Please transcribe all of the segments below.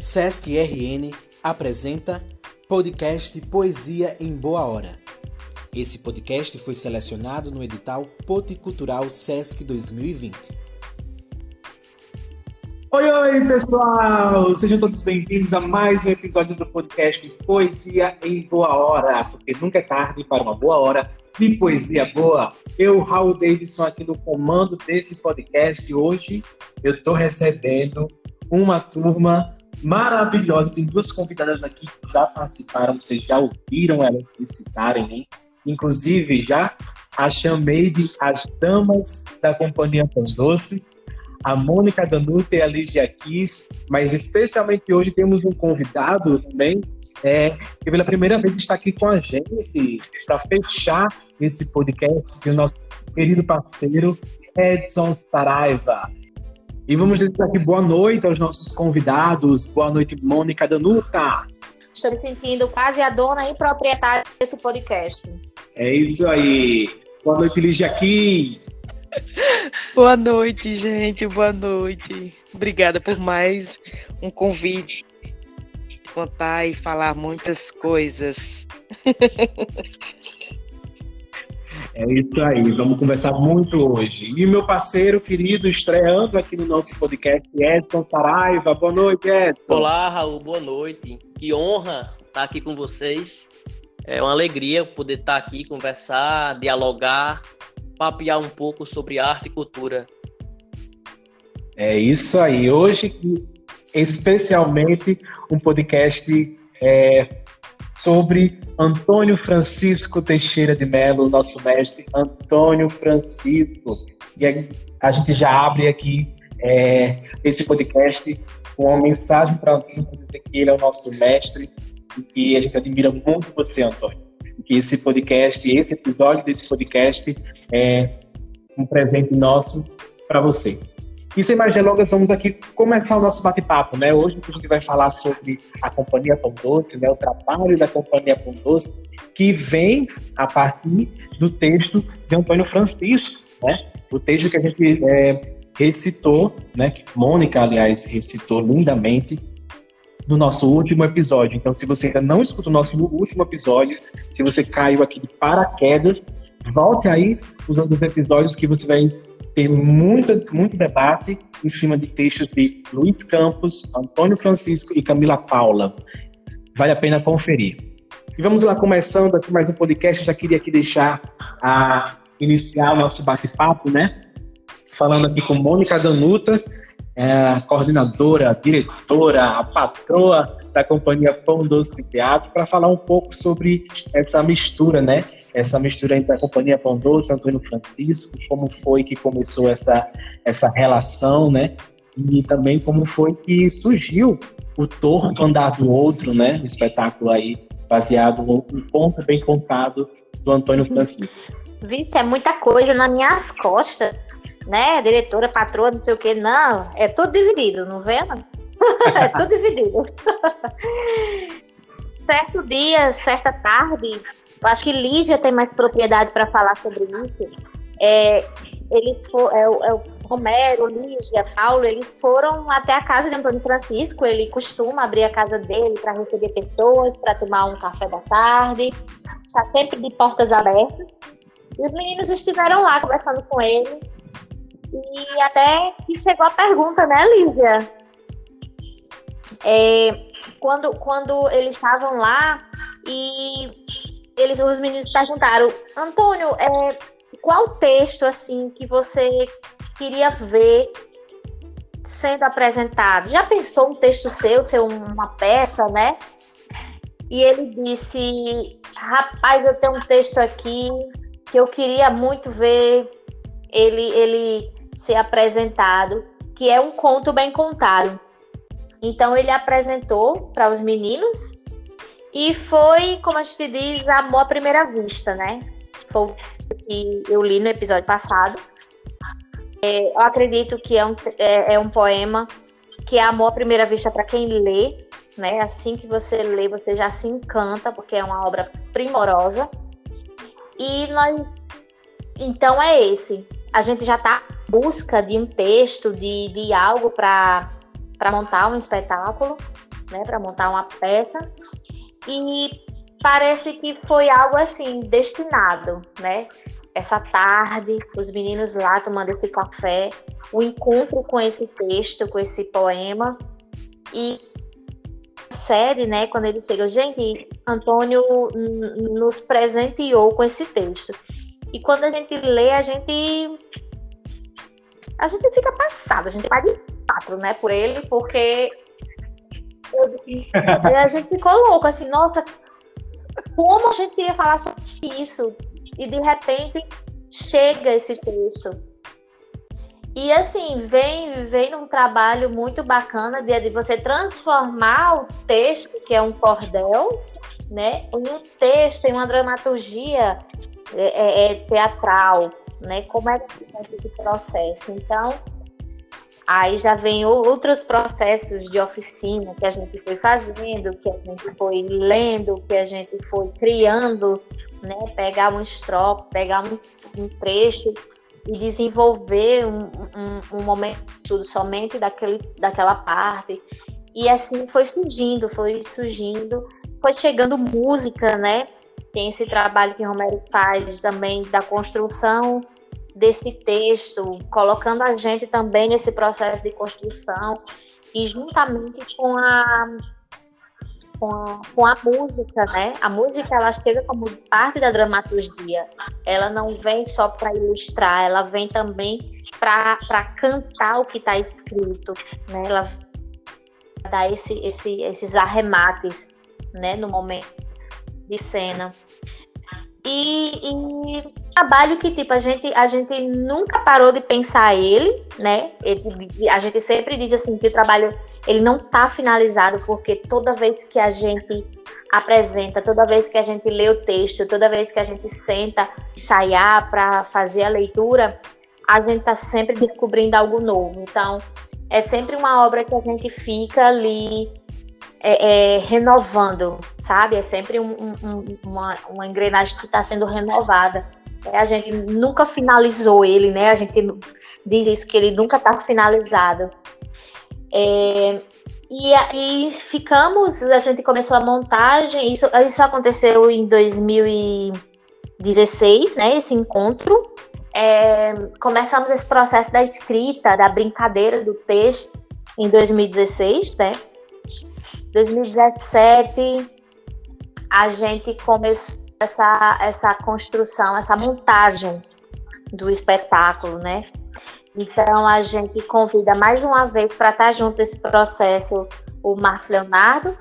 Sesc RN apresenta podcast Poesia em Boa Hora. Esse podcast foi selecionado no edital Poticultural Sesc 2020. Oi, oi, pessoal! Sejam todos bem-vindos a mais um episódio do podcast Poesia em Boa Hora, porque nunca é tarde para uma boa hora de poesia boa. Eu, Raul Davidson, aqui no comando desse podcast. Hoje eu estou recebendo uma turma maravilhosa. Tem duas convidadas aqui que já participaram, vocês já ouviram elas citarem, né? Inclusive, já a chamei de as damas da Companhia Pão Doce, a Mônica Danuta e a Lígia Kiss, mas especialmente hoje temos um convidado também, é, que pela primeira vez está aqui com a gente para fechar esse podcast, o nosso querido parceiro Edson Saraiva. E vamos dizer aqui boa noite aos nossos convidados. Boa noite, Mônica Danuta. Estou me sentindo quase a dona e proprietária desse podcast. É isso aí. Boa noite, Lígia aqui. Boa noite, gente. Boa noite. Obrigada por mais um convite. Contar e falar muitas coisas. É isso aí, vamos conversar muito hoje. E meu parceiro querido, estreando aqui no nosso podcast, Edson Saraiva. Boa noite, Edson. Olá, Raul, boa noite. Que honra estar aqui com vocês. É uma alegria poder estar aqui, conversar, dialogar, papear um pouco sobre arte e cultura. É isso aí. Hoje, especialmente, um podcast é, sobre Antônio Francisco Teixeira de Mello, nosso mestre Antônio Francisco. E a gente já abre aqui é, esse podcast com uma mensagem para Antônio, que ele é o nosso mestre e que a gente admira muito você, Antônio. Que esse podcast, esse episódio desse podcast é um presente nosso para você. E sem mais delongas, vamos aqui começar o nosso bate-papo, né? Hoje a gente vai falar sobre a Companhia Pão Doce, né? O trabalho da Companhia Pão Doce, que vem a partir do texto de Antônio Francisco, né? O texto que a gente é, recitou, né? Que Mônica, aliás, recitou lindamente no nosso último episódio. Então, se você ainda não escutou o nosso último episódio, se você caiu aqui de paraquedas, volte aí os outros episódios que você vai muito, muito debate em cima de textos de Luiz Campos, Antônio Francisco e Camila Paula. Vale a pena conferir. E vamos lá, começando aqui mais um podcast, já queria aqui deixar a iniciar o nosso bate-papo, né? Falando aqui com Mônica Danuta, é coordenadora, diretora, a patroa da companhia Pão Doce Teatro, para falar um pouco sobre essa mistura, né? essa mistura entre a Companhia Pão Doce, Antônio Francisco, como foi que começou essa, essa relação, né? E também como foi que surgiu o Torno Andar do Outro, né? Um espetáculo aí baseado no conto bem contado do Antônio Francisco. Vixe, é muita coisa nas minhas costas, né? Diretora, patroa, não sei o quê. Não, é tudo dividido, não vê? é tudo dividido. certo dia, certa tarde, eu acho que Lígia tem mais propriedade para falar sobre isso. É, eles é, é, Romero, Lígia, Paulo, eles foram até a casa de Antônio Francisco. Ele costuma abrir a casa dele para receber pessoas, para tomar um café da tarde. Está sempre de portas abertas. E os meninos estiveram lá conversando com ele. E até que chegou a pergunta, né, Lígia? É, quando, quando eles estavam lá e eles, os meninos perguntaram, Antônio, é, qual texto assim que você queria ver sendo apresentado? Já pensou um texto seu, ser uma peça, né? E ele disse, rapaz, eu tenho um texto aqui que eu queria muito ver ele, ele ser apresentado, que é um conto bem contado. Então ele apresentou para os meninos e foi, como a gente diz, amor à primeira vista, né? Foi o que eu li no episódio passado. É, eu acredito que é um, é, é um poema que é amor à primeira vista para quem lê, né? Assim que você lê, você já se encanta, porque é uma obra primorosa. E nós. Então é esse. A gente já está em busca de um texto, de, de algo para montar um espetáculo. né, para montar uma peça. E parece que foi algo assim destinado, né? Essa tarde, os meninos lá tomando esse café, o encontro com esse texto, com esse poema e série, né, quando ele chega, gente, Antônio nos presenteou com esse texto. E quando a gente lê, a gente a gente fica passada, a gente vai de quatro, né, por ele, porque eu disse, a gente ficou louco, assim, nossa, como a gente queria falar sobre isso? E de repente chega esse texto. E assim, vem, vem num trabalho muito bacana de, de você transformar o texto, que é um cordel, né, em um texto, em uma dramaturgia é, é, é teatral, né? Como é que começa esse processo? Então, aí já vem outros processos de oficina que a gente foi fazendo, que a gente foi lendo, que a gente foi criando, né? Pegar um estrofe, pegar um, um trecho e desenvolver um, um, um momento somente daquele, daquela parte. E assim foi surgindo, foi surgindo, foi chegando música, né? Tem esse trabalho que Romero faz também da construção desse texto, colocando a gente também nesse processo de construção e juntamente com a com a, com a música, né? A música ela chega como parte da dramaturgia. Ela não vem só para ilustrar, ela vem também para cantar o que está escrito, né? Ela dá esse, esse, esses arremates, né? No momento de cena. E, e trabalho que tipo a gente a gente nunca parou de pensar ele, né? Ele, a gente sempre diz assim que o trabalho ele não está finalizado porque toda vez que a gente apresenta, toda vez que a gente lê o texto, toda vez que a gente senta ensaiar para fazer a leitura, a gente está sempre descobrindo algo novo. Então é sempre uma obra que a gente fica ali é, é, renovando, sabe? É sempre um, um, uma, uma engrenagem que está sendo renovada. É, a gente nunca finalizou ele, né? A gente diz isso, que ele nunca está finalizado. É, e aí ficamos, a gente começou a montagem, isso, isso aconteceu em 2016, né? Esse encontro. É, começamos esse processo da escrita, da brincadeira do texto em 2016, né? 2017 a gente começou essa, essa construção, essa montagem do espetáculo, né? Então a gente convida mais uma vez para estar junto nesse processo o Marcos Leonardo,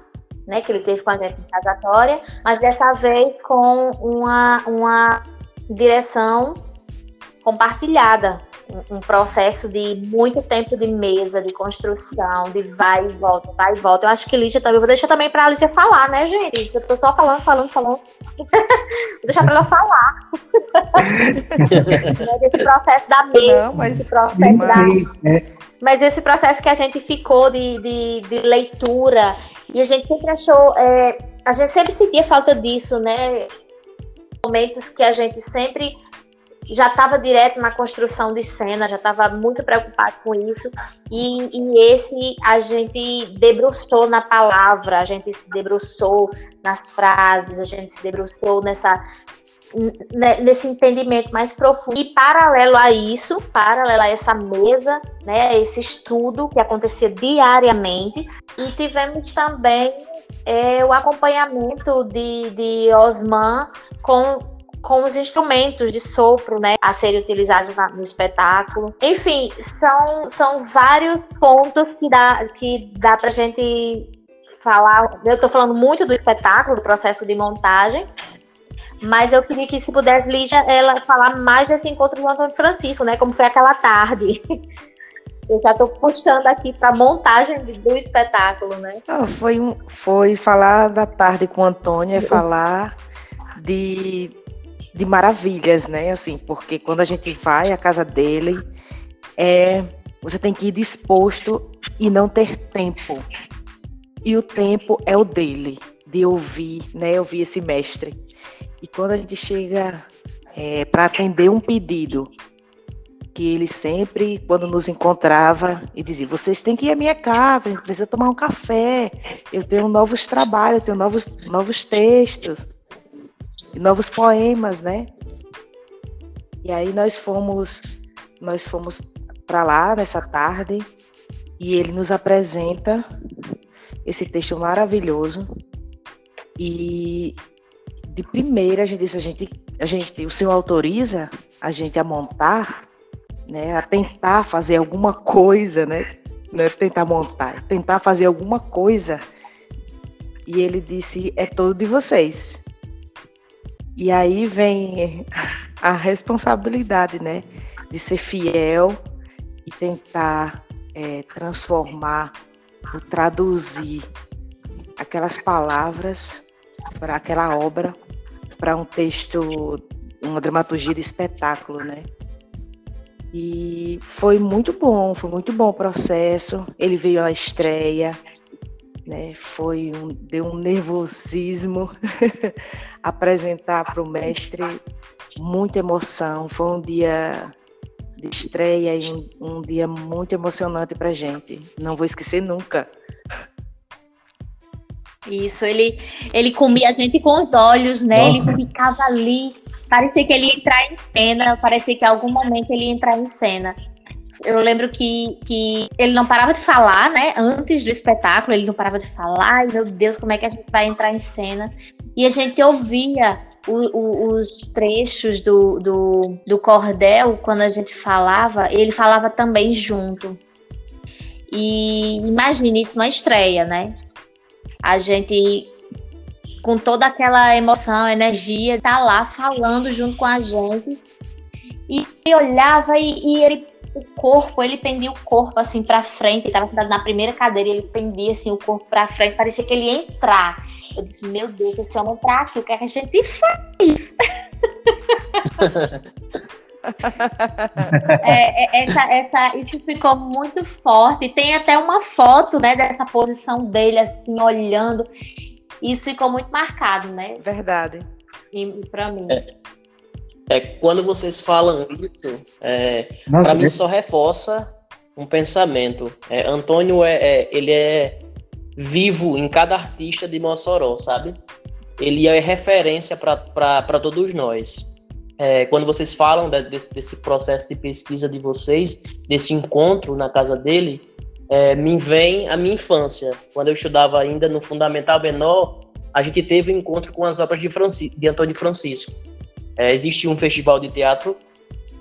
né, que ele teve com a gente em casatória, mas dessa vez com uma, uma direção compartilhada, um processo de muito tempo de mesa, de construção, de vai e volta, vai e volta. Eu acho que Lígia também, vou deixar também para a Lígia falar, né, gente? Eu tô só falando, falando, falando. vou deixar para ela falar. Esse processo da mesa, Não, mas esse processo sim, da. É. Mas esse processo que a gente ficou de, de, de leitura, e a gente sempre achou. É, a gente sempre sentia falta disso, né? Momentos que a gente sempre já estava direto na construção de cena, já estava muito preocupado com isso. E, e, esse a gente debruçou na palavra, a gente se debruçou nas frases, a gente se debruçou nessa nesse entendimento mais profundo. E paralelo a isso, paralelo a essa mesa, né, esse estudo que acontecia diariamente, e tivemos também é, o acompanhamento de, de Osman com com os instrumentos de sopro, né, a serem utilizados no espetáculo. Enfim, são, são vários pontos que dá, que dá pra gente falar. Eu tô falando muito do espetáculo, do processo de montagem, mas eu queria que, se pudesse, Lígia, ela falar mais desse encontro do Antônio Francisco, né, como foi aquela tarde. Eu já estou puxando aqui para a montagem do espetáculo, né? Não, foi, foi falar da tarde com o Antônio, é falar de de maravilhas, né? Assim, porque quando a gente vai à casa dele, é, você tem que ir disposto e não ter tempo. E o tempo é o dele, de ouvir, né? Ouvir esse mestre. E quando a gente chega é, para atender um pedido que ele sempre, quando nos encontrava, e dizia: vocês têm que ir à minha casa, a gente precisa tomar um café. Eu tenho novos trabalhos, eu tenho novos, novos textos, novos poemas, né? E aí nós fomos, nós fomos para lá nessa tarde e ele nos apresenta esse texto maravilhoso e de primeira a gente disse a gente, a gente, o senhor autoriza a gente a montar, né, a tentar fazer alguma coisa, né, não é tentar montar, tentar fazer alguma coisa. E ele disse é todo de vocês. E aí vem a responsabilidade, né, de ser fiel e tentar é, transformar, ou traduzir aquelas palavras para aquela obra, para um texto, uma dramaturgia de espetáculo, né? E foi muito bom, foi muito bom o processo. Ele veio à estreia, né? Foi um, deu um nervosismo apresentar para o mestre, muita emoção. Foi um dia de estreia e um, um dia muito emocionante para gente. Não vou esquecer nunca. Isso, ele, ele comia a gente com os olhos, né? Nossa. Ele ficava ali. Parecia que ele ia entrar em cena, parecia que em algum momento ele ia entrar em cena. Eu lembro que, que ele não parava de falar, né? Antes do espetáculo, ele não parava de falar. Ai, meu Deus, como é que a gente vai entrar em cena? E a gente ouvia o, o, os trechos do, do, do cordel, quando a gente falava, ele falava também junto. E imagine isso na estreia, né? A gente, com toda aquela emoção, energia, tá lá falando junto com a gente. E olhava e, e ele, o corpo, ele pendia o corpo assim para frente. Ele tava sentado na primeira cadeira e ele pendia assim o corpo para frente. Parecia que ele ia entrar. Eu disse, meu Deus, esse homem tá aqui, o que, é que a gente faz? é, é, essa, essa, isso ficou muito forte. Tem até uma foto né, dessa posição dele, assim, olhando. Isso ficou muito marcado, né? Verdade. E, e para mim. É, é, quando vocês falam isso, é, para mim só reforça um pensamento. É, Antônio é, é, ele é vivo em cada artista de Mossoró, sabe? Ele é referência para todos nós. É, quando vocês falam de, desse, desse, processo de pesquisa de vocês, desse encontro na casa dele, é, me vem a minha infância. Quando eu estudava ainda no Fundamental Menor, a gente teve um encontro com as obras de, de Antônio Francisco. É, existe um festival de teatro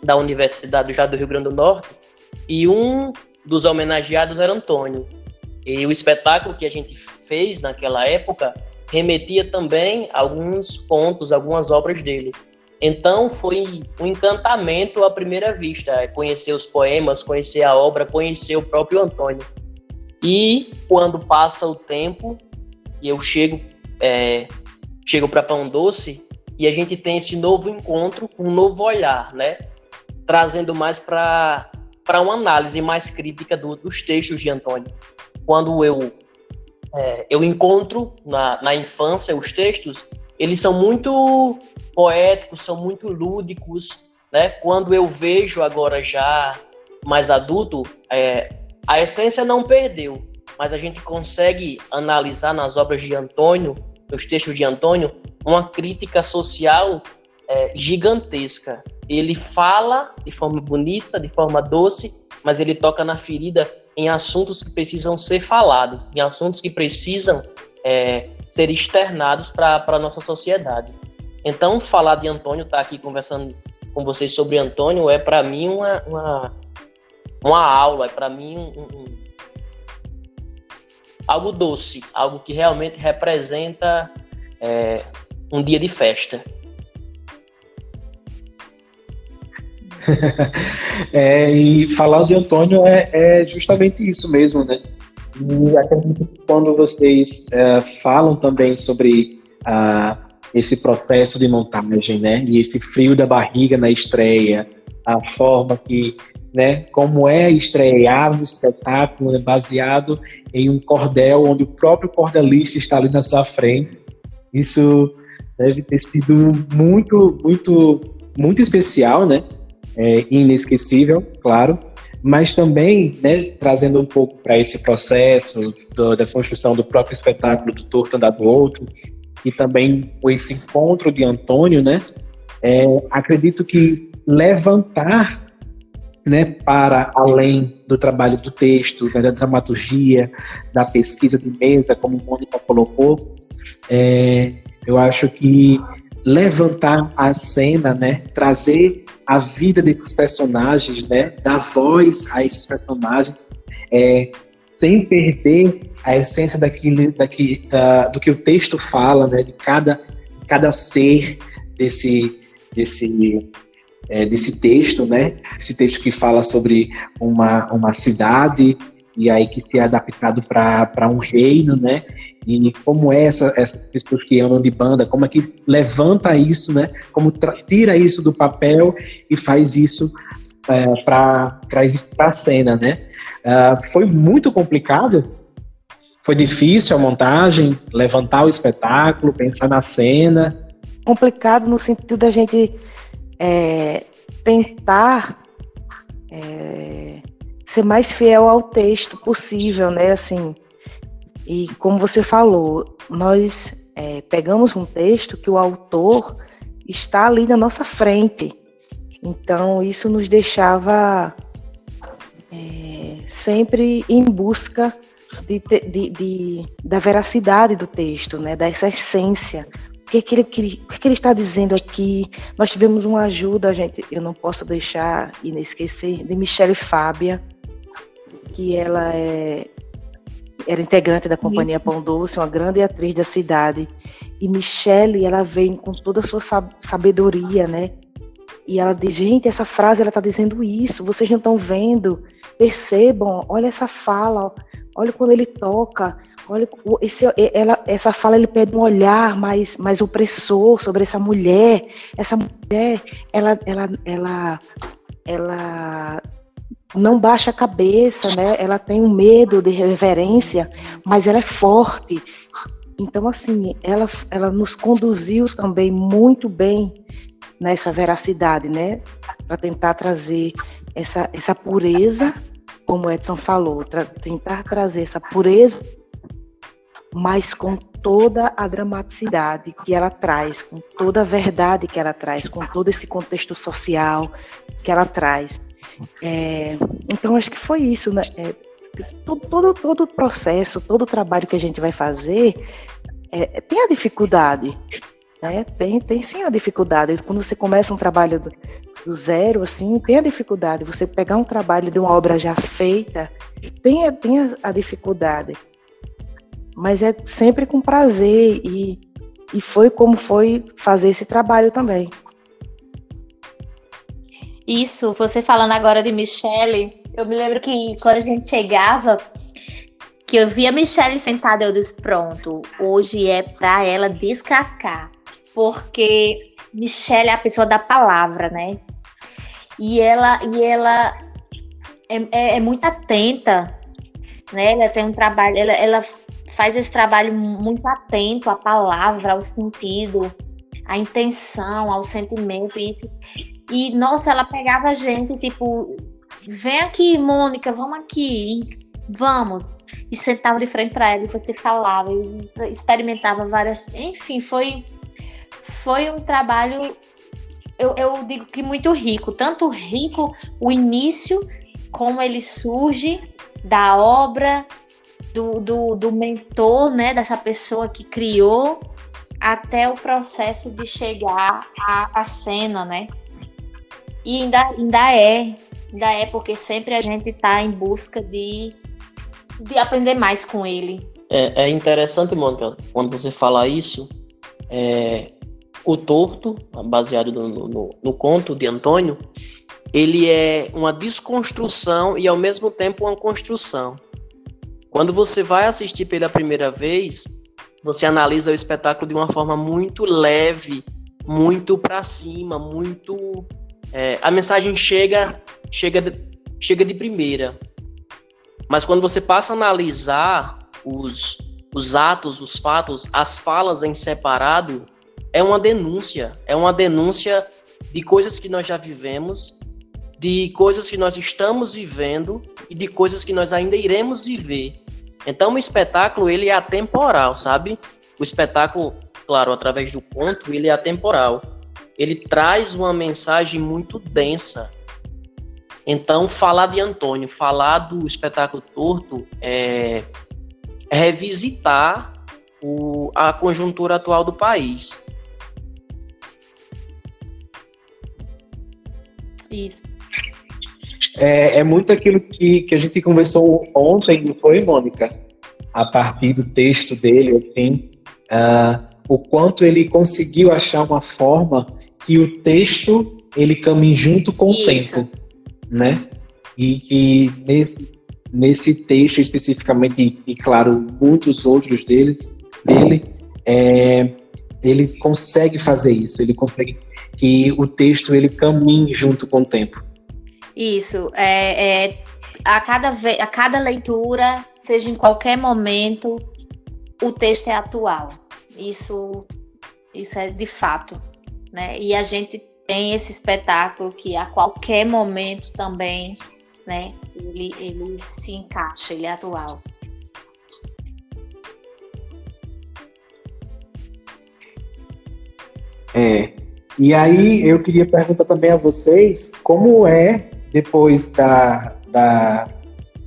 da Universidade Estado do Rio Grande do Norte e um dos homenageados era Antônio. E o espetáculo que a gente fez naquela época remetia também alguns pontos, algumas obras dele. Então foi um encantamento à primeira vista, é conhecer os poemas, conhecer a obra, conhecer o próprio Antônio. E quando passa o tempo e eu chego é, chego para Pão Doce e a gente tem esse novo encontro, um novo olhar, né? Trazendo mais para uma análise mais crítica do, dos textos de Antônio quando eu é, eu encontro na, na infância os textos, eles são muito poéticos, são muito lúdicos, né? Quando eu vejo agora já mais adulto, é, a essência não perdeu, mas a gente consegue analisar nas obras de Antônio, nos textos de Antônio, uma crítica social é, gigantesca. Ele fala de forma bonita, de forma doce, mas ele toca na ferida em assuntos que precisam ser falados, em assuntos que precisam é, ser externados para a nossa sociedade. Então, falar de Antônio, estar tá aqui conversando com vocês sobre Antônio, é para mim uma, uma, uma, aula, é para mim um, um, algo doce, algo que realmente representa é, um dia de festa. é, e falar de Antônio é, é, justamente isso mesmo, né? E acredito que quando vocês é, falam também sobre esse processo de montagem, né? E esse frio da barriga na estreia, a forma que, né? Como é estrear um espetáculo né, baseado em um cordel onde o próprio cordelista está ali na sua frente. Isso deve ter sido muito, muito, muito especial, né? é, inesquecível, claro, mas também né, trazendo um pouco para esse processo do, da construção do próprio espetáculo do Torto Andar do Outro e também esse encontro de Antônio, né? É, acredito que levantar né, para além do trabalho do texto, da dramaturgia, da pesquisa de mesa, como o Mônica colocou, é, eu acho que levantar a cena, né, trazer a vida desses personagens, né, dar voz a esses personagens, é, sem perder a essência daquilo, daqui, da, do que o texto fala, né, de cada, cada ser desse, desse é, desse texto, né? Esse texto que fala sobre uma, uma cidade e aí que se é adaptado para um reino, né? E como é essa, essas pessoas que andam de banda, como é que levanta isso, né? Como tira isso do papel e faz isso é, para a cena, né? Uh, foi muito complicado, foi difícil a montagem, levantar o espetáculo, pensar na cena. Complicado no sentido da gente é, tentar é, ser mais fiel ao texto possível, né? Assim, e como você falou, nós é, pegamos um texto que o autor está ali na nossa frente. Então, isso nos deixava é, sempre em busca de, de, de, da veracidade do texto, né, dessa essência que, que, ele, o que, que ele está dizendo aqui? Nós tivemos uma ajuda, gente, eu não posso deixar e nem esquecer, de Michelle Fábia, que ela é, era integrante da Companhia Isso. Pão Doce, uma grande atriz da cidade. E Michelle, ela vem com toda a sua sabedoria, né? E ela diz, gente, essa frase, ela está dizendo isso, vocês não estão vendo, percebam, olha essa fala, olha quando ele toca, Olha, esse, ela, essa fala ele pede um olhar mais, mais opressor sobre essa mulher. Essa mulher, ela, ela, ela, ela não baixa a cabeça, né? Ela tem um medo de reverência, mas ela é forte. Então, assim, ela, ela nos conduziu também muito bem nessa veracidade, né? Para tentar trazer essa, essa pureza, como Edson falou, tra tentar trazer essa pureza mas com toda a dramaticidade que ela traz, com toda a verdade que ela traz, com todo esse contexto social que ela traz. É, então, acho que foi isso, né? É, todo, todo, todo o processo, todo o trabalho que a gente vai fazer é, tem a dificuldade, né? Tem, tem sim a dificuldade. Quando você começa um trabalho do, do zero, assim, tem a dificuldade. Você pegar um trabalho de uma obra já feita, tem, tem a, a dificuldade mas é sempre com prazer e, e foi como foi fazer esse trabalho também. Isso, você falando agora de Michelle, eu me lembro que quando a gente chegava, que eu via Michelle sentada, eu disse, pronto, hoje é para ela descascar, porque Michelle é a pessoa da palavra, né? E ela, e ela é, é, é muito atenta, né? Ela tem um trabalho, ela, ela faz esse trabalho muito atento à palavra, ao sentido, à intenção, ao sentimento, isso. E, nossa, ela pegava a gente, tipo, vem aqui, Mônica, vamos aqui, vamos. E sentava de frente para ela e você falava, e experimentava várias. Enfim, foi, foi um trabalho, eu, eu digo que muito rico. Tanto rico o início, como ele surge da obra, do, do, do mentor, né, dessa pessoa que criou, até o processo de chegar à, à cena, né? E ainda, ainda é, ainda é, porque sempre a gente está em busca de, de aprender mais com ele. É, é interessante, Mônica, quando você fala isso, é, o torto, baseado no, no, no, conto de Antônio, ele é uma desconstrução e ao mesmo tempo uma construção. Quando você vai assistir pela primeira vez, você analisa o espetáculo de uma forma muito leve, muito para cima, muito é, a mensagem chega chega de, chega de primeira. Mas quando você passa a analisar os, os atos, os fatos, as falas em separado, é uma denúncia, é uma denúncia de coisas que nós já vivemos de coisas que nós estamos vivendo e de coisas que nós ainda iremos viver. Então o espetáculo ele é atemporal, sabe? O espetáculo, claro, através do conto, ele é atemporal. Ele traz uma mensagem muito densa. Então falar de Antônio, falar do espetáculo torto é, é revisitar o, a conjuntura atual do país. Isso. É, é muito aquilo que, que a gente conversou ontem, não foi, Mônica? A partir do texto dele, assim, uh, o quanto ele conseguiu achar uma forma que o texto ele caminhe junto com Isso. o tempo, né? E que nesse, nesse texto especificamente, e, e claro, muitos outros deles, dele, é, ele consegue fazer isso, ele consegue que o texto ele caminhe junto com o tempo. Isso, é, é a, cada, a cada leitura, seja em qualquer momento, o texto é atual. Isso, isso é de fato, né? E a gente tem esse espetáculo que a qualquer momento também, né? Ele, ele se encaixa, ele é atual. É. E aí eu queria perguntar também a vocês como é depois da, da,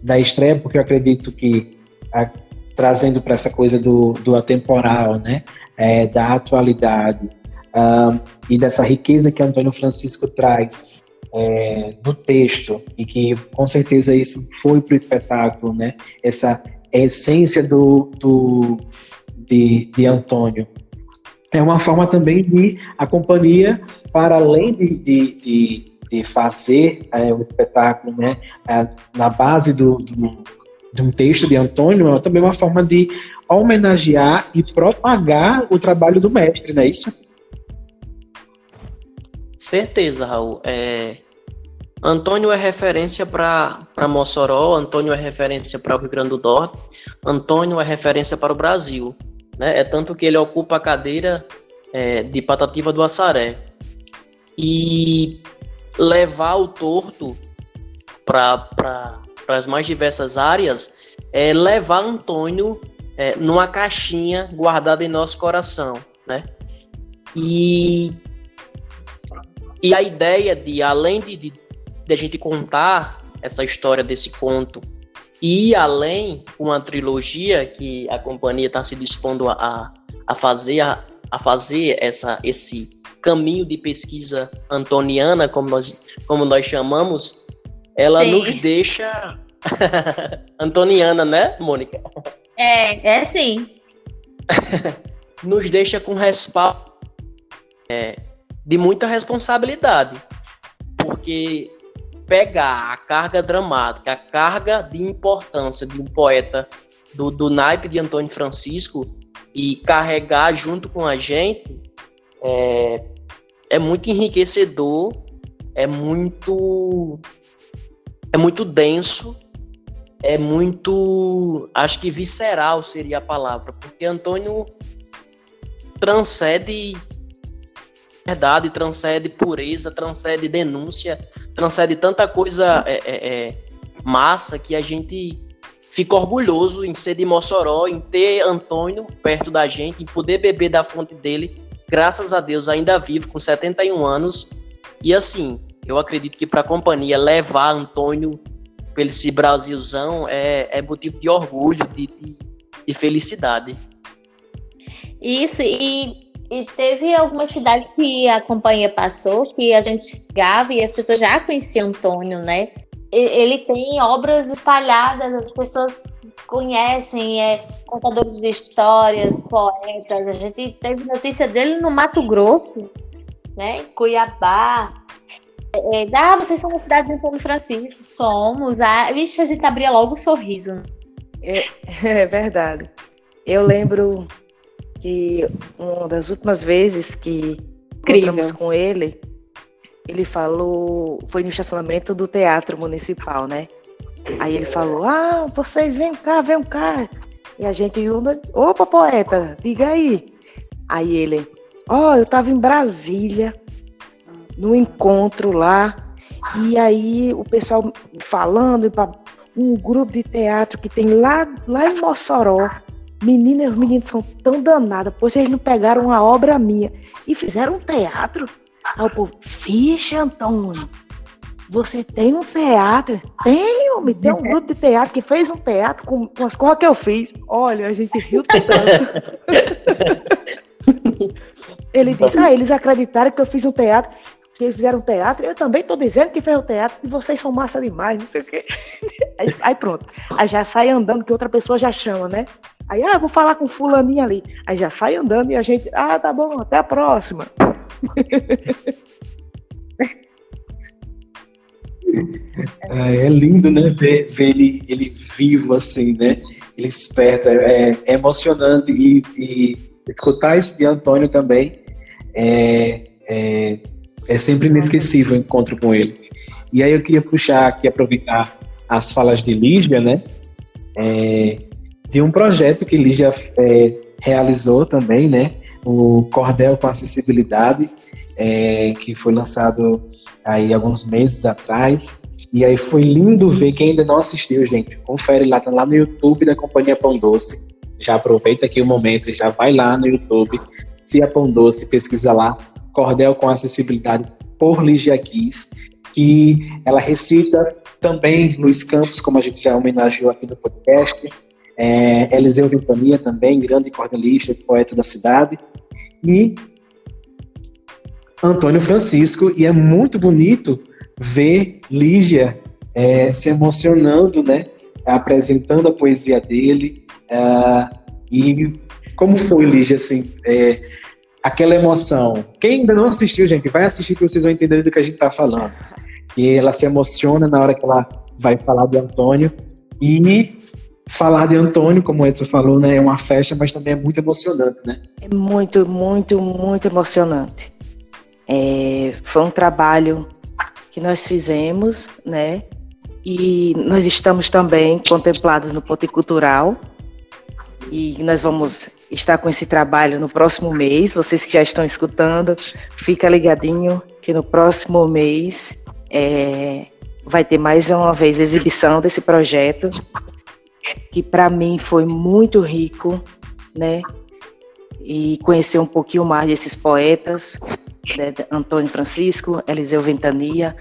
da estreia, porque eu acredito que a, trazendo para essa coisa do, do atemporal, né, é, da atualidade um, e dessa riqueza que Antônio Francisco traz é, no texto e que com certeza isso foi para o espetáculo, né, essa essência do, do de, de Antônio é uma forma também de a companhia, para além de, de, de, de fazer é, o espetáculo né, é, na base do, do, de um texto de Antônio, é também uma forma de homenagear e propagar o trabalho do mestre, não é isso? Certeza, Raul. É... Antônio é referência para Mossoró, Antônio é referência para o Rio Grande do Norte, Antônio é referência para o Brasil. Né? É tanto que ele ocupa a cadeira é, de Patativa do Assaré. E levar o torto para as mais diversas áreas é levar Antônio é, numa caixinha guardada em nosso coração, né? E, e a ideia de, além de, de, de a gente contar essa história desse conto e além uma trilogia que a companhia está se dispondo a, a fazer a, a, fazer essa esse caminho de pesquisa antoniana como nós como nós chamamos ela sim. nos deixa antoniana né Mônica é é sim nos deixa com respaldo é, de muita responsabilidade porque pegar a carga dramática, a carga de importância de um poeta do, do naipe de Antônio Francisco e carregar junto com a gente é, é muito enriquecedor, é muito é muito denso, é muito, acho que visceral seria a palavra, porque Antônio transcende verdade, transcende pureza, transcende denúncia, transcende tanta coisa é, é, é, massa que a gente fica orgulhoso em ser de Mossoró, em ter Antônio perto da gente, em poder beber da fonte dele, graças a Deus ainda vivo, com 71 anos. E assim, eu acredito que para a companhia levar Antônio pelo esse Brasilzão é, é motivo de orgulho, de, de, de felicidade. Isso, e e teve algumas cidades que a companhia passou, que a gente chegava e as pessoas já conheciam Antônio, né? Ele tem obras espalhadas, as pessoas conhecem, é, contadores de histórias, poetas. A gente teve notícia dele no Mato Grosso, né? Cuiabá. É, ah, vocês são uma cidade de Antônio Francisco. Somos. Ah, vixe, a gente abria logo o um sorriso. É, é verdade. Eu lembro que uma das últimas vezes que encontramos com ele, ele falou, foi no estacionamento do Teatro Municipal, né? Aí ele falou: Ah, vocês vem cá, vem cá. E a gente, opa, poeta, diga aí. Aí ele, ó, oh, eu tava em Brasília, no encontro lá, E aí o pessoal falando, um grupo de teatro que tem lá, lá em Mossoró. Meninas e os meninos são tão danados, pois eles não pegaram uma obra minha e fizeram um teatro. Aí o povo, ficha, Antônio. Você tem um teatro? Tenho, me tem um grupo de teatro que fez um teatro com, com as coisas que eu fiz. Olha, a gente riu tanto. Ele disse, ah, eles acreditaram que eu fiz um teatro que eles fizeram teatro, eu também estou dizendo que fez o teatro, e vocês são massa demais, não sei o quê. Aí, aí, pronto. Aí já sai andando, que outra pessoa já chama, né? Aí, ah, vou falar com fulaninha ali. Aí já sai andando e a gente, ah, tá bom, até a próxima. É, é lindo, né? Ver, ver, ele, ele vivo assim, né? Ele esperto, é, é emocionante e, e, escutar isso de Antônio também é, é, é sempre inesquecível o encontro com ele. E aí eu queria puxar aqui, aproveitar as falas de Lígia, né? É, de um projeto que Lígia é, realizou também, né? O Cordel com Acessibilidade, é, que foi lançado aí alguns meses atrás. E aí foi lindo ver, quem ainda não assistiu, gente, confere lá, tá lá no YouTube da Companhia Pão Doce. Já aproveita aqui o momento e já vai lá no YouTube, se a Pão Doce, pesquisa lá, Cordel com Acessibilidade por Ligia Kiss, que ela recita também Luiz Campos, como a gente já homenageou aqui no podcast, é, Eliseu Ventania também, grande cordelista, poeta da cidade, e Antônio Francisco, e é muito bonito ver Lígia é, se emocionando, né, apresentando a poesia dele, uh, e como foi, Lígia, assim, é, aquela emoção. Quem ainda não assistiu, gente, vai assistir que vocês vão entender do que a gente está falando. E ela se emociona na hora que ela vai falar de Antônio. E falar de Antônio, como o Edson falou, né, é uma festa, mas também é muito emocionante, né? É muito, muito, muito emocionante. É, foi um trabalho que nós fizemos, né? E nós estamos também contemplados no Ponte Cultural. E nós vamos estar com esse trabalho no próximo mês. Vocês que já estão escutando, fica ligadinho que no próximo mês é, vai ter mais uma vez exibição desse projeto, que para mim foi muito rico, né? E conhecer um pouquinho mais desses poetas, né? Antônio Francisco, Eliseu Ventania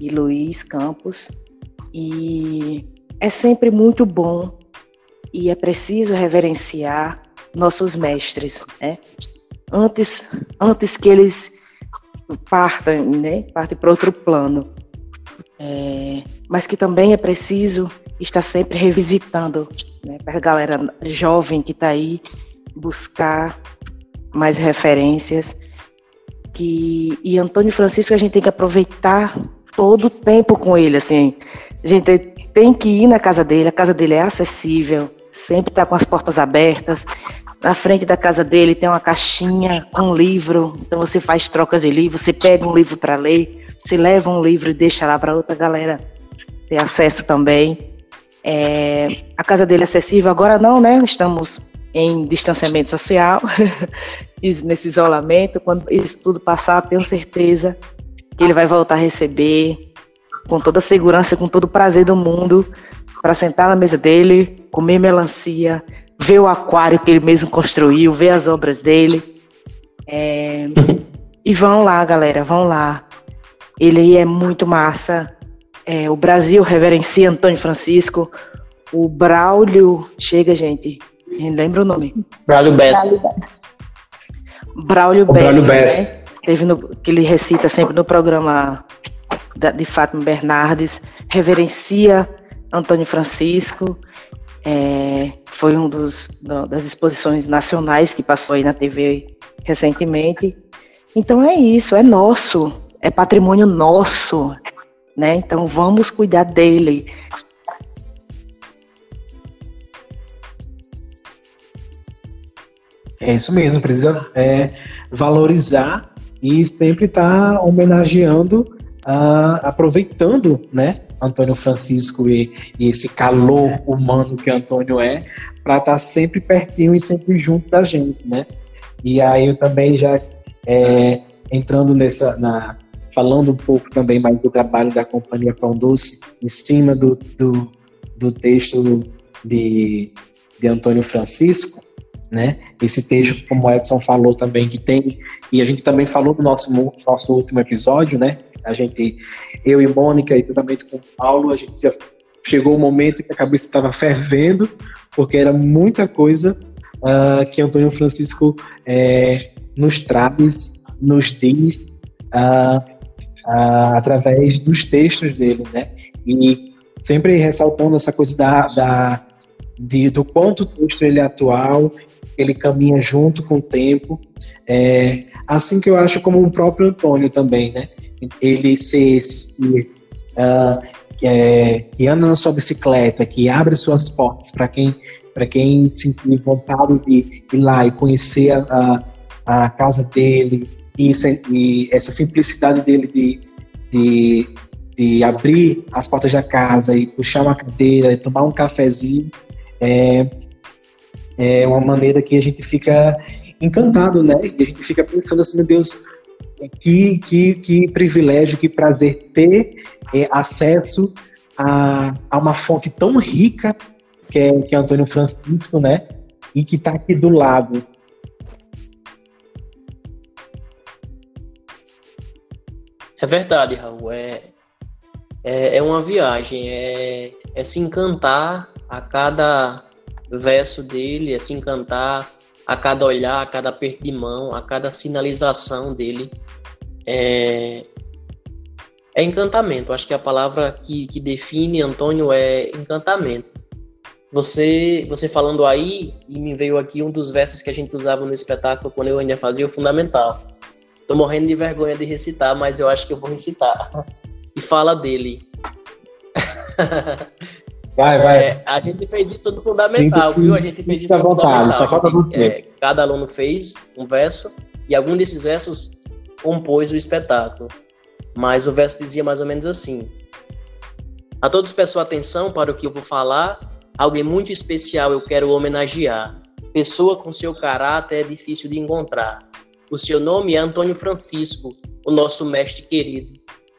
e Luiz Campos. E é sempre muito bom e é preciso reverenciar nossos mestres, né? Antes, antes que eles partam, né? Partem para outro plano. É, mas que também é preciso estar sempre revisitando, né? Para a galera jovem que está aí buscar mais referências. Que, e Antônio Francisco a gente tem que aproveitar todo o tempo com ele, assim. A gente tem que ir na casa dele, a casa dele é acessível, sempre está com as portas abertas. Na frente da casa dele tem uma caixinha com livro, então você faz trocas de livro, você pega um livro para ler, você leva um livro e deixa lá para outra galera ter acesso também. É, a casa dele é acessível, agora não, né? Estamos em distanciamento social, nesse isolamento. Quando isso tudo passar, tenho certeza que ele vai voltar a receber com toda a segurança, com todo o prazer do mundo, para sentar na mesa dele, comer melancia, ver o aquário que ele mesmo construiu, ver as obras dele. É... e vão lá, galera, vão lá. Ele é muito massa. É, o Brasil reverencia Antônio Francisco. O Braulio. Chega, gente. Lembra o nome? Braulio Bess. Braulio Bess. Braulio Bess. Né? Teve no, que ele recita sempre no programa da, de Fátima Bernardes. Reverencia Antônio Francisco. É, foi um dos das exposições nacionais que passou aí na TV recentemente. Então é isso, é nosso, é patrimônio nosso, né? Então vamos cuidar dele. É isso mesmo, precisa é, valorizar e sempre estar tá homenageando, uh, aproveitando, né, Antônio Francisco e, e esse calor humano que Antônio é, para estar tá sempre pertinho e sempre junto da gente, né? E aí eu também já é, entrando nessa na, falando um pouco também mais do trabalho da Companhia Pão Doce, em cima do, do, do texto de, de Antônio Francisco, né? Esse texto, como o Edson falou também, que tem, e a gente também falou no nosso, nosso último episódio, né? A gente, eu e Mônica, e também com o Paulo, a gente já chegou o um momento que a cabeça estava fervendo, porque era muita coisa uh, que Antônio Francisco é, nos traz, nos diz, uh, uh, através dos textos dele, né? E sempre ressaltando essa coisa da, da de, do quanto o texto ele é atual, ele caminha junto com o tempo, é, assim que eu acho como o próprio Antônio também, né? Ele ser esse uh, que, é, que anda na sua bicicleta, que abre suas portas para quem para quem sentir vontade de ir lá e conhecer a, a casa dele e, e, essa simplicidade dele de, de, de, abrir as portas da casa e puxar uma cadeira e tomar um cafezinho é, é uma maneira que a gente fica encantado, né? E a gente fica pensando assim, meu Deus, que, que, que privilégio, que prazer ter é, acesso a, a uma fonte tão rica que é, que é Antônio Francisco, né? E que está aqui do lado. É verdade, Raul. É, é, é uma viagem, é, é se encantar a cada verso dele, é se encantar a cada olhar, a cada aperto de mão, a cada sinalização dele. É, é encantamento. Acho que a palavra que, que define Antônio é encantamento. Você, você falando aí, e me veio aqui um dos versos que a gente usava no espetáculo quando eu ainda fazia o fundamental. Tô morrendo de vergonha de recitar, mas eu acho que eu vou recitar. E fala dele. Vai, vai. É, a gente fez isso no fundamental, Sinto viu? A gente fez isso no vontade, fundamental. Só falta é, cada aluno fez um verso e algum desses versos compôs o espetáculo. Mas o verso dizia mais ou menos assim: A todos peço atenção para o que eu vou falar Alguém muito especial eu quero homenagear. Pessoa com seu caráter é difícil de encontrar. O seu nome é Antônio Francisco, o nosso mestre querido.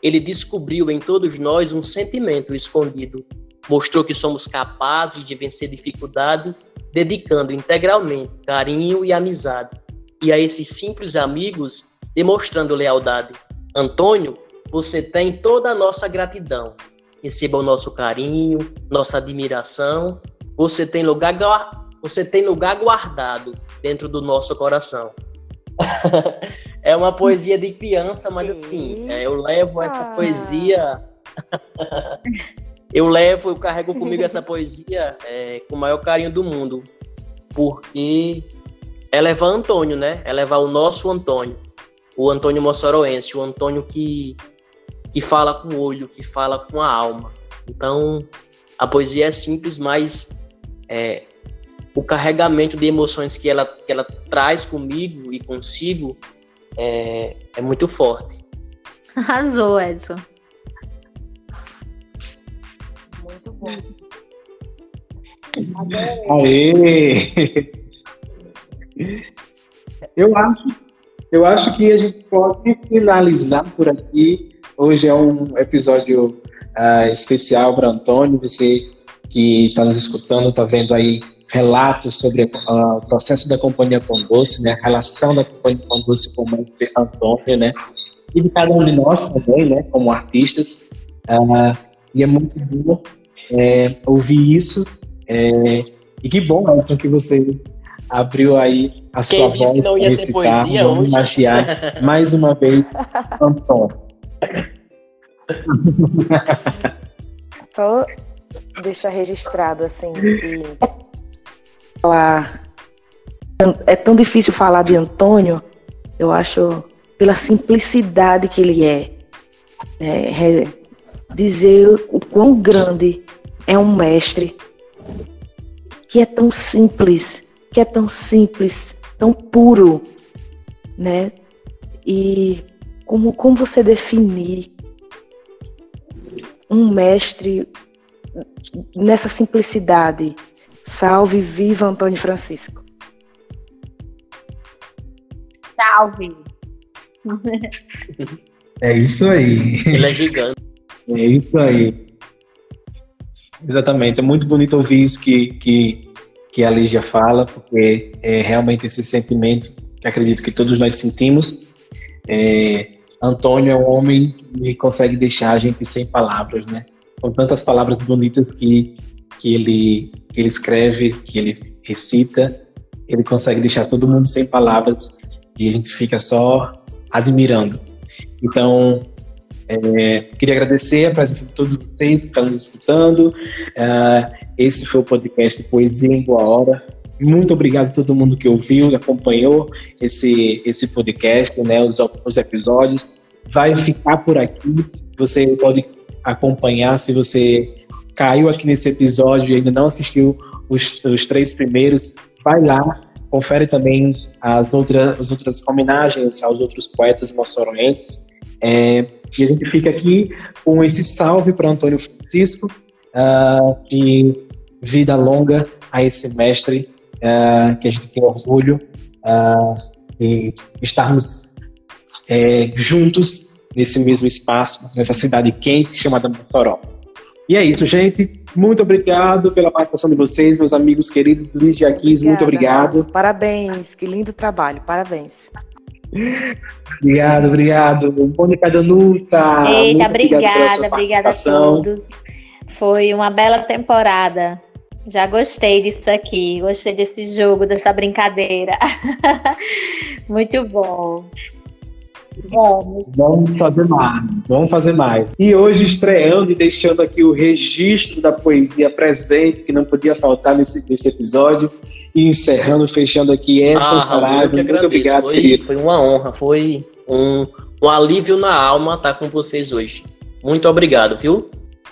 Ele descobriu em todos nós um sentimento escondido. Mostrou que somos capazes de vencer dificuldade, dedicando integralmente carinho e amizade. E a esses simples amigos, demonstrando lealdade. Antônio, você tem toda a nossa gratidão receba o nosso carinho, nossa admiração. Você tem lugar, você tem lugar guardado dentro do nosso coração. é uma poesia de criança, mas assim, é, eu levo essa poesia. eu levo, eu carrego comigo essa poesia é, com o maior carinho do mundo. Porque é levar Antônio, né? É levar o nosso Antônio. O Antônio Mossoroense, o Antônio que que fala com o olho, que fala com a alma. Então, a poesia é simples, mas é, o carregamento de emoções que ela, que ela traz comigo e consigo é, é muito forte. Arrasou, Edson. Muito bom. Aê! Eu acho, eu acho que a gente pode finalizar por aqui Hoje é um episódio uh, especial para Antônio. Você que está nos escutando, está vendo aí relatos sobre uh, o processo da Companhia Pão Doce, né? A relação da Companhia Pão Doce com o Antônio, né? E de cada um de nós também, né? Como artistas. Uh, e é muito bom é, ouvir isso. É, e que bom, Elton, que você abriu aí a Quem sua voz para recitar, vamos homenagear mais uma vez Antônio. Só deixar registrado assim que falar é tão difícil falar de Antônio, eu acho pela simplicidade que ele é, é dizer o quão grande é um mestre que é tão simples, que é tão simples, tão puro, né? E como, como você definir um mestre nessa simplicidade? Salve, viva Antônio Francisco. Salve. É isso aí. Ele é gigante. É isso aí. Exatamente. É muito bonito ouvir isso que, que, que a Lígia fala, porque é realmente esse sentimento que acredito que todos nós sentimos. É, Antônio é um homem que consegue deixar a gente sem palavras, né? Com tantas palavras bonitas que, que, ele, que ele escreve, que ele recita, ele consegue deixar todo mundo sem palavras e a gente fica só admirando. Então, é, queria agradecer a presença de todos vocês que estão nos escutando. Uh, esse foi o podcast Poesia em Boa Hora. Muito obrigado a todo mundo que ouviu e acompanhou esse, esse podcast, né, os, os episódios. Vai ficar por aqui. Você pode acompanhar se você caiu aqui nesse episódio e ainda não assistiu os, os três primeiros. Vai lá, confere também as outras, as outras homenagens aos outros poetas moçoroenses. É, e a gente fica aqui com esse salve para Antônio Francisco uh, e vida longa a esse mestre uh, que a gente tem orgulho uh, de estarmos é, juntos nesse mesmo espaço, nessa cidade quente chamada Mossoró. E é isso, gente. Muito obrigado pela participação de vocês, meus amigos queridos. Luiz Jaquis, muito obrigado. Parabéns, que lindo trabalho, parabéns. Obrigado, obrigado. Mônica Danuta. Eita, obrigada, obrigada a todos. Foi uma bela temporada. Já gostei disso aqui, gostei desse jogo, dessa brincadeira. Muito bom. Vamos. Vamos fazer mais, vamos fazer mais. E hoje estreando e deixando aqui o registro da poesia presente, que não podia faltar nesse, nesse episódio, e encerrando, fechando aqui Edson ah, Saraiva. Muito obrigado, foi, querido. Foi uma honra, foi um, um alívio na alma estar com vocês hoje. Muito obrigado, viu?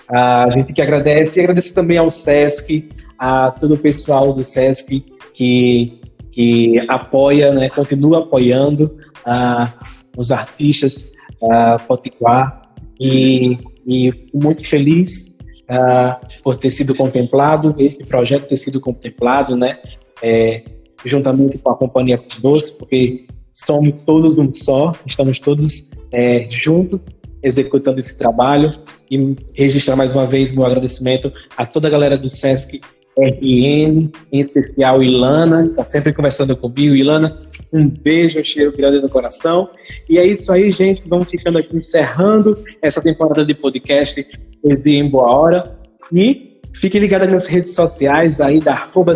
A gente que agradece e agradece também ao SESC, a todo o pessoal do SESC que, que apoia, né, continua apoiando. A, os artistas uh, Potiguar. E, e muito feliz uh, por ter sido contemplado, esse projeto ter sido contemplado, né, é, juntamente com a Companhia Doce, porque somos todos um só, estamos todos é, juntos executando esse trabalho. E registrar mais uma vez meu agradecimento a toda a galera do SESC RN, em especial Ilana, está sempre conversando comigo. Ilana, um beijo, um cheiro grande no coração. E é isso aí, gente. Vamos ficando aqui encerrando essa temporada de podcast Poesia em Boa Hora. E fique ligado nas redes sociais aí da arroba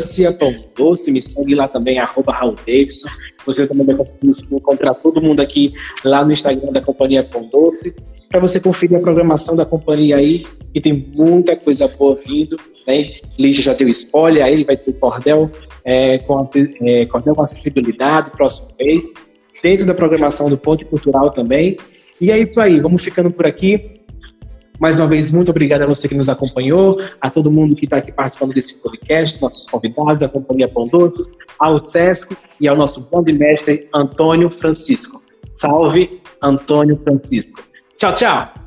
Doce, me segue lá também, arroba Raul Davidson. Você também vai encontrar todo mundo aqui lá no Instagram da Companhia Pão Doce para você conferir a programação da companhia aí, e tem muita coisa boa vindo. Né? Lígia já deu spoiler, aí vai ter cordel, é, com, é, cordel com acessibilidade próximo mês, dentro da programação do Ponte Cultural também. E é isso aí, vamos ficando por aqui. Mais uma vez, muito obrigado a você que nos acompanhou, a todo mundo que está aqui participando desse podcast, nossos convidados, a Companhia Pondoto, ao SESC e ao nosso grande mestre Antônio Francisco. Salve, Antônio Francisco. Tchau, tchau!